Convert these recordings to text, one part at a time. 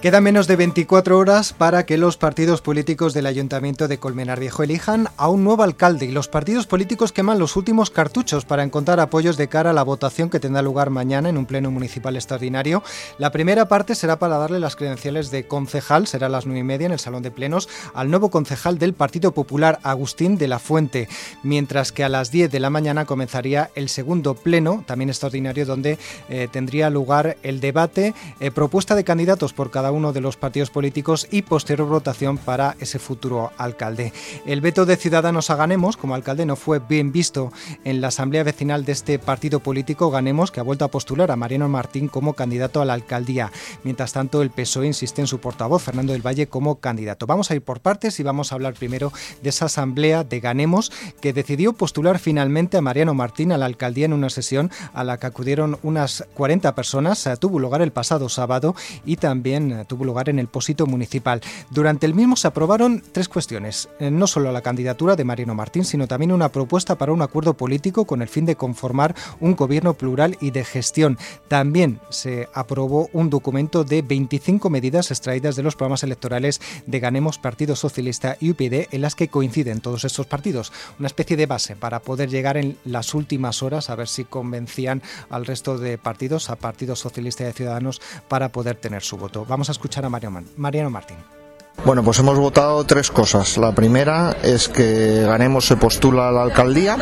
Queda menos de 24 horas para que los partidos políticos del Ayuntamiento de Colmenar Viejo elijan a un nuevo alcalde y los partidos políticos queman los últimos cartuchos para encontrar apoyos de cara a la votación que tendrá lugar mañana en un pleno municipal extraordinario. La primera parte será para darle las credenciales de concejal, será a las 9 y media en el Salón de Plenos, al nuevo concejal del Partido Popular, Agustín de la Fuente, mientras que a las 10 de la mañana comenzaría el segundo pleno, también extraordinario, donde eh, tendría lugar el debate, eh, propuesta de candidatos por cada uno de los partidos políticos y posterior votación para ese futuro alcalde. El veto de Ciudadanos a Ganemos como alcalde no fue bien visto en la asamblea vecinal de este partido político Ganemos, que ha vuelto a postular a Mariano Martín como candidato a la alcaldía. Mientras tanto, el PSOE insiste en su portavoz, Fernando del Valle, como candidato. Vamos a ir por partes y vamos a hablar primero de esa asamblea de Ganemos que decidió postular finalmente a Mariano Martín a la alcaldía en una sesión a la que acudieron unas 40 personas. Tuvo lugar el pasado sábado y también tuvo lugar en el Pósito Municipal. Durante el mismo se aprobaron tres cuestiones, eh, no solo la candidatura de Mariano Martín, sino también una propuesta para un acuerdo político con el fin de conformar un gobierno plural y de gestión. También se aprobó un documento de 25 medidas extraídas de los programas electorales de Ganemos, Partido Socialista y UPD, en las que coinciden todos estos partidos. Una especie de base para poder llegar en las últimas horas a ver si convencían al resto de partidos, a Partido Socialista y Ciudadanos, para poder tener su voto. Vamos a escuchar a Mariano Martín. Bueno, pues hemos votado tres cosas. La primera es que Ganemos se postula a la alcaldía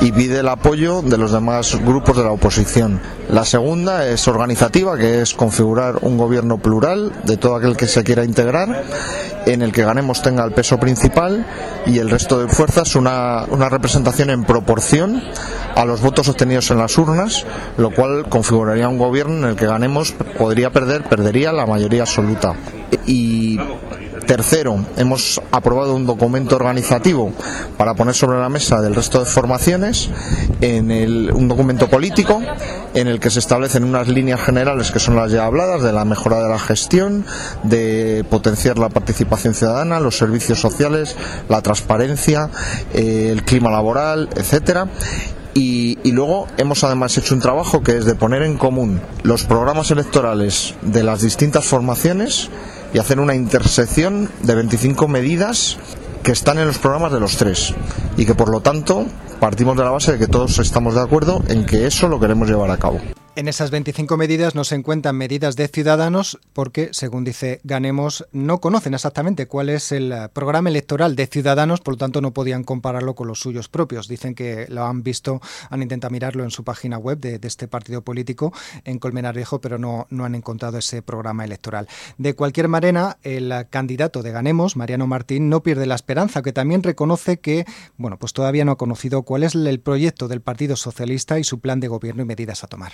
y pide el apoyo de los demás grupos de la oposición. La segunda es organizativa, que es configurar un gobierno plural de todo aquel que se quiera integrar, en el que Ganemos tenga el peso principal y el resto de fuerzas una, una representación en proporción a los votos obtenidos en las urnas, lo cual configuraría un gobierno en el que Ganemos podría perder, perdería la mayoría absoluta. Y Tercero, hemos aprobado un documento organizativo para poner sobre la mesa del resto de formaciones, en un documento político en el que se establecen unas líneas generales que son las ya habladas de la mejora de la gestión, de potenciar la participación ciudadana, los servicios sociales, la transparencia, eh, el clima laboral, etcétera. Y, luego hemos además hecho un trabajo que es de poner en común los programas electorales de las distintas formaciones y hacer una intersección de 25 medidas que están en los programas de los tres y que por lo tanto partimos de la base de que todos estamos de acuerdo en que eso lo queremos llevar a cabo. En esas 25 medidas no se encuentran medidas de ciudadanos porque, según dice Ganemos, no conocen exactamente cuál es el eh, programa electoral de ciudadanos, por lo tanto no podían compararlo con los suyos propios. Dicen que lo han visto, han intentado mirarlo en su página web de, este partido político en Colmenar Viejo, pero no, no han encontrado ese programa electoral. De cualquier manera, el candidato de Ganemos, Mariano Martín, no pierde la esperanza, que también reconoce que, bueno, pues todavía no ha conocido cuál es el proyecto del Partido Socialista y su plan de gobierno y medidas a tomar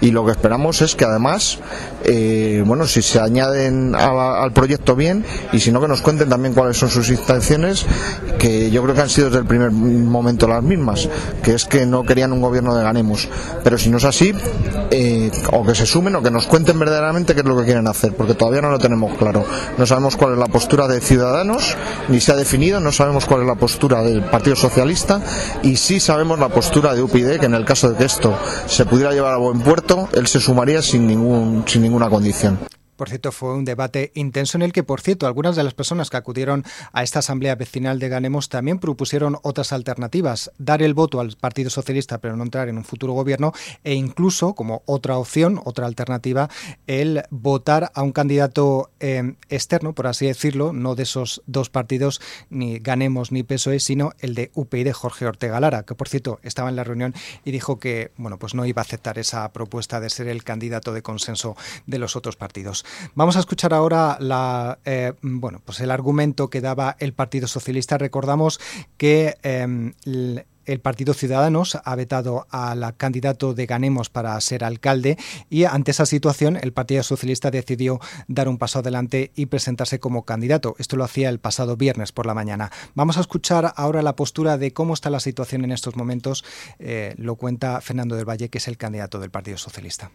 y lo que esperamos es que además, eh, bueno, si se añaden al proyecto bien y si no que nos cuenten también cuáles son sus intenciones, que yo creo que han sido desde el primer momento las mismas, que es que no querían un gobierno de ganemos. Pero si no es así, eh, o que se sumen o que nos cuenten verdaderamente qué es lo que quieren hacer, porque todavía no lo tenemos claro. No sabemos cuál es la postura de Ciudadanos, ni se ha definido, no sabemos cuál es la postura del Partido Socialista y sí sabemos la postura de UPyD, que en el caso de que esto se pudiera llevar a buen puerto, él se sumaría sin, ningún, sin ninguna condición. Por cierto, fue un debate intenso en el que, por cierto, algunas de las personas que acudieron a esta asamblea vecinal de Ganemos también propusieron otras alternativas, dar el voto al Partido Socialista pero no entrar en un futuro gobierno e incluso, como otra opción, otra alternativa, el votar a un candidato eh, externo, por así decirlo, no de esos dos partidos, ni Ganemos ni PSOE, sino el de UPyD, Jorge Ortega Lara, que por cierto estaba en la reunión y dijo que bueno, pues no iba a aceptar esa propuesta de ser el candidato de consenso de los otros partidos. Vamos a escuchar ahora la, eh, bueno, pues el argumento que daba el Partido Socialista. Recordamos que em, el Partido Ciudadanos ha vetado al candidato de Ganemos para ser alcalde y ante esa situación el Partido Socialista decidió dar un paso adelante y presentarse como candidato. Esto lo hacía el pasado viernes por la mañana. Vamos a escuchar ahora la postura de cómo está la situación en estos momentos. Eh, lo cuenta Fernando del Valle, que es el candidato del Partido Socialista.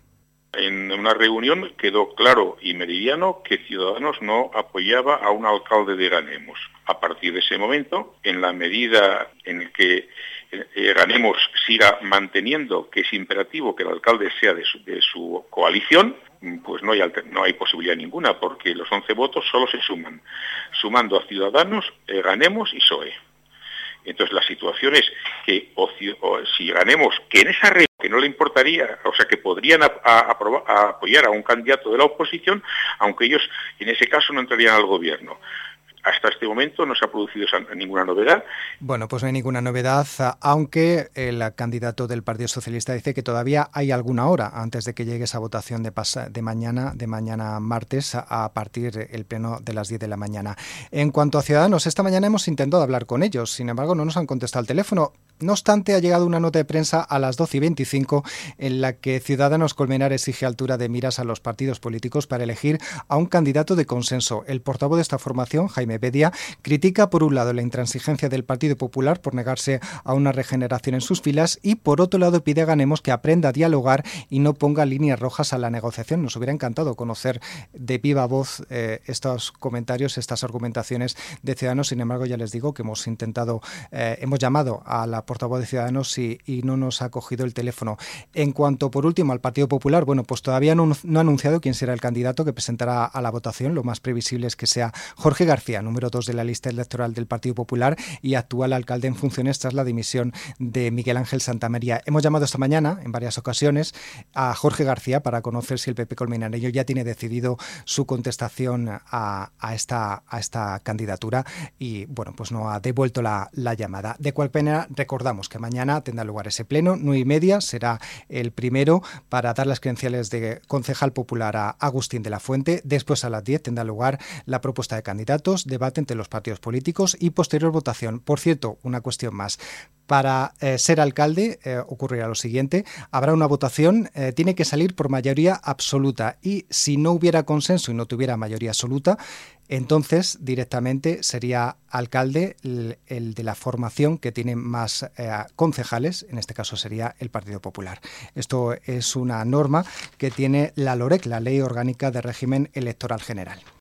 Una reunión quedó claro y meridiano que Ciudadanos no apoyaba a un alcalde de Ganemos. A partir de ese momento, en la medida en que eh, Ganemos siga manteniendo que es imperativo que el alcalde sea de su, coalición, pues no hay, no hay posibilidad ninguna, porque los 11 votos solo se suman, sumando a Ciudadanos, eh, Ganemos y PSOE. Entonces la situación es que si ganemos, que en esa que no le importaría, o sea, que podrían apoyar a un candidato de la oposición, aunque ellos en ese caso no entrarían al gobierno hasta este momento no se ha producido ninguna novedad. Bueno, pues no hay ninguna novedad, aunque el candidato del Partido Socialista dice que todavía hay alguna hora antes de que llegue esa votación de, de mañana, de mañana martes, a partir del pleno de las 10 de la mañana. En cuanto a Ciudadanos, esta mañana hemos intentado hablar con ellos, sin embargo no nos han contestado el teléfono. No obstante, ha llegado una nota de prensa a las 12 y 25 en la que Ciudadanos Colmenar exige altura de miras a los partidos políticos para elegir a un candidato de consenso. El portavoz de esta formación, Jaime Bedia, critica por un lado la intransigencia del Partido Popular por negarse a una regeneración en sus filas y por otro lado pide a Ganemos que aprenda a dialogar y no ponga líneas rojas a la negociación. Nos hubiera encantado conocer de viva voz eh, estos comentarios, estas argumentaciones de Ciudadanos. Sin embargo, ya les digo que hemos intentado, eh, hemos llamado a la portavoz de Ciudadanos y, no nos ha cogido el teléfono. En cuanto, por último, al Partido Popular, bueno, pues todavía no, ha anunciado quién será el candidato que presentará a la votación. Lo más previsible es que sea Jorge García, número dos de la lista electoral del Partido Popular y actual alcalde en funciones tras la dimisión de Miguel Ángel Santamaría. Hemos llamado esta mañana, en varias ocasiones, a Jorge García para conocer si el PP Colmenareño ya tiene decidido su contestación a, esta, candidatura y, bueno, pues no ha devuelto la, la llamada. De cual pena, Recordamos que mañana tendrá lugar ese pleno, nueve y media, será el primero para dar las credenciales de concejal popular a Agustín de la Fuente. Después a las 10 tendrá lugar la propuesta de candidatos, debate entre los partidos políticos y posterior votación. Por cierto, una cuestión más. Para eh, ser alcalde eh, ocurrirá lo siguiente, habrá una votación, eh, tiene que salir por mayoría absoluta y si no hubiera consenso y no tuviera mayoría absoluta, entonces directamente sería alcalde el, de la formación que tiene más concejales, en este caso sería el Partido Popular. Esto es una norma que tiene la LOREC, la Ley Orgánica de Régimen Electoral General.